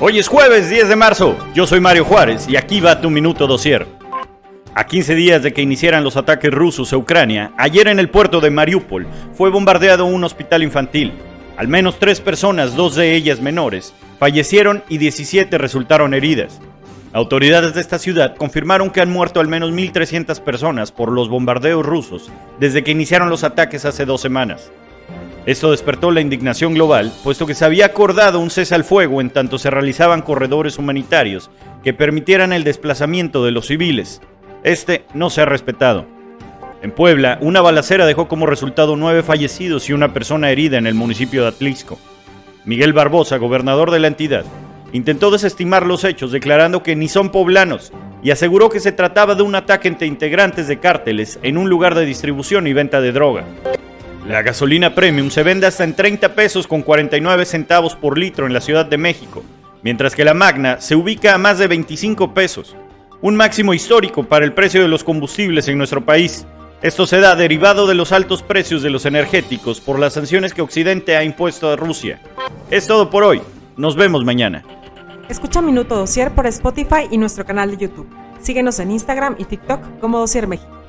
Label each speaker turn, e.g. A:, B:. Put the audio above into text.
A: Hoy es jueves 10 de marzo. Yo soy Mario Juárez y aquí va tu minuto dosier. A 15 días de que iniciaran los ataques rusos a Ucrania, ayer en el puerto de Mariupol fue bombardeado un hospital infantil. Al menos tres personas, dos de ellas menores, fallecieron y 17 resultaron heridas. Autoridades de esta ciudad confirmaron que han muerto al menos 1.300 personas por los bombardeos rusos desde que iniciaron los ataques hace dos semanas. Esto despertó la indignación global, puesto que se había acordado un cese al fuego en tanto se realizaban corredores humanitarios que permitieran el desplazamiento de los civiles. Este no se ha respetado. En Puebla, una balacera dejó como resultado nueve fallecidos y una persona herida en el municipio de Atlisco. Miguel Barbosa, gobernador de la entidad, intentó desestimar los hechos declarando que ni son poblanos y aseguró que se trataba de un ataque entre integrantes de cárteles en un lugar de distribución y venta de droga. La gasolina premium se vende hasta en 30 pesos con 49 centavos por litro en la Ciudad de México, mientras que la Magna se ubica a más de 25 pesos, un máximo histórico para el precio de los combustibles en nuestro país. Esto se da derivado de los altos precios de los energéticos por las sanciones que Occidente ha impuesto a Rusia. Es todo por hoy. Nos vemos mañana.
B: Escucha Minuto Dosier por Spotify y nuestro canal de YouTube. Síguenos en Instagram y TikTok como Dosier México.